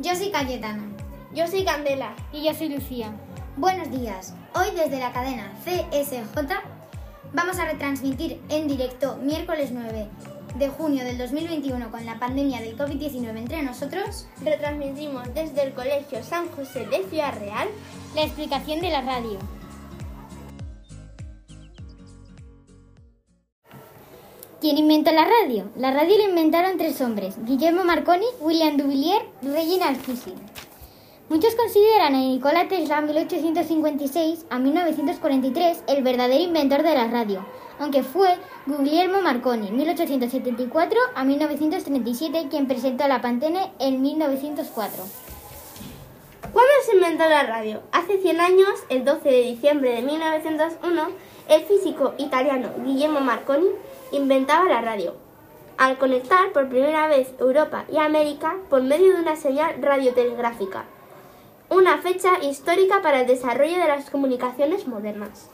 Yo soy Cayetana. Yo soy Candela. Y yo soy Lucía. Buenos días. Hoy desde la cadena CSJ vamos a retransmitir en directo miércoles 9 de junio del 2021 con la pandemia del COVID-19 entre nosotros. Retransmitimos desde el Colegio San José de Ciudad Real la explicación de la radio. ¿Quién inventó la radio? La radio la inventaron tres hombres, Guillermo Marconi, William Duvillier y Reginald Fusing. Muchos consideran a Nikola Tesla 1856 a 1943 el verdadero inventor de la radio, aunque fue Guglielmo Marconi 1874 a 1937 quien presentó la pantene en 1904. ¿Cuándo se inventó la radio? Hace 100 años, el 12 de diciembre de 1901, el físico italiano Guillermo Marconi inventaba la radio. Al conectar por primera vez Europa y América por medio de una señal radiotelegráfica. Una fecha histórica para el desarrollo de las comunicaciones modernas.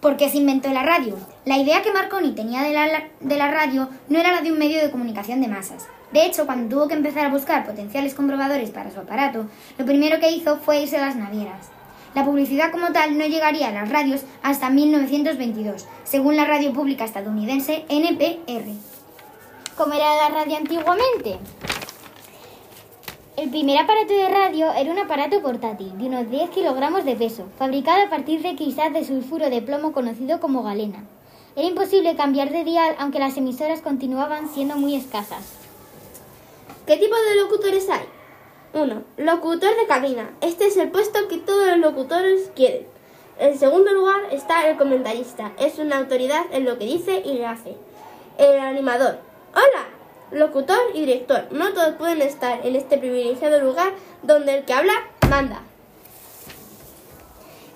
¿Por qué se inventó la radio? La idea que Marconi tenía de la, de la radio no era la de un medio de comunicación de masas. De hecho, cuando tuvo que empezar a buscar potenciales comprobadores para su aparato, lo primero que hizo fue irse a las navieras. La publicidad como tal no llegaría a las radios hasta 1922, según la radio pública estadounidense NPR. ¿Cómo era la radio antiguamente? El primer aparato de radio era un aparato portátil de unos 10 kilogramos de peso, fabricado a partir de quizás de sulfuro de plomo conocido como galena. Era imposible cambiar de dial aunque las emisoras continuaban siendo muy escasas. ¿Qué tipo de locutores hay? 1. Locutor de cabina. Este es el puesto que todos los locutores quieren. En segundo lugar está el comentarista. Es una autoridad en lo que dice y le hace. El animador. Hola, locutor y director. No todos pueden estar en este privilegiado lugar donde el que habla manda.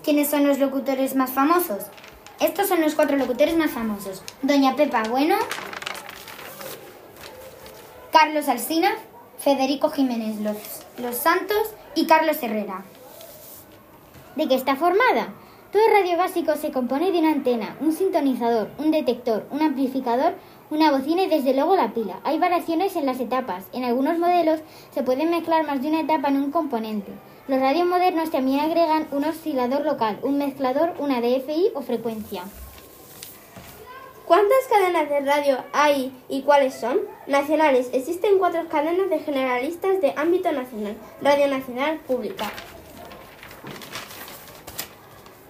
¿Quiénes son los locutores más famosos? Estos son los cuatro locutores más famosos. Doña Pepa Bueno, Carlos Alsina, Federico Jiménez Los, Los Santos y Carlos Herrera. ¿De qué está formada? Todo radio básico se compone de una antena, un sintonizador, un detector, un amplificador, una bocina y desde luego la pila. Hay variaciones en las etapas. En algunos modelos se pueden mezclar más de una etapa en un componente. Los radios modernos también agregan un oscilador local, un mezclador, una DFI o frecuencia. ¿Cuántas cadenas de radio hay y cuáles son? Nacionales. Existen cuatro cadenas de generalistas de ámbito nacional. Radio Nacional Pública.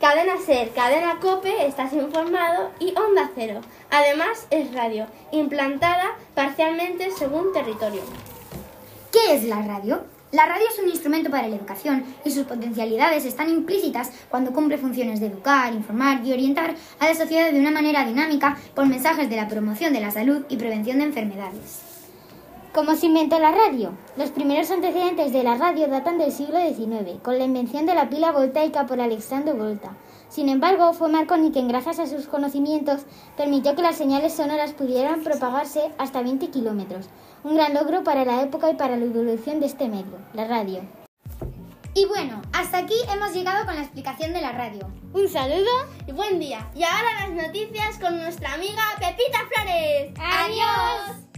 Cadena SER, cadena COPE, estás informado, y Onda Cero. Además es radio, implantada parcialmente según territorio. ¿Qué es la radio? La radio es un instrumento para la educación y sus potencialidades están implícitas cuando cumple funciones de educar, informar y orientar a la sociedad de una manera dinámica con mensajes de la promoción de la salud y prevención de enfermedades. ¿Cómo se inventó la radio? Los primeros antecedentes de la radio datan del siglo XIX, con la invención de la pila voltaica por Alexandre Volta. Sin embargo, fue Marconi quien, gracias a sus conocimientos, permitió que las señales sonoras pudieran propagarse hasta 20 kilómetros. Un gran logro para la época y para la evolución de este medio, la radio. Y bueno, hasta aquí hemos llegado con la explicación de la radio. Un saludo y buen día. Y ahora las noticias con nuestra amiga Pepita Flores. ¡Adiós!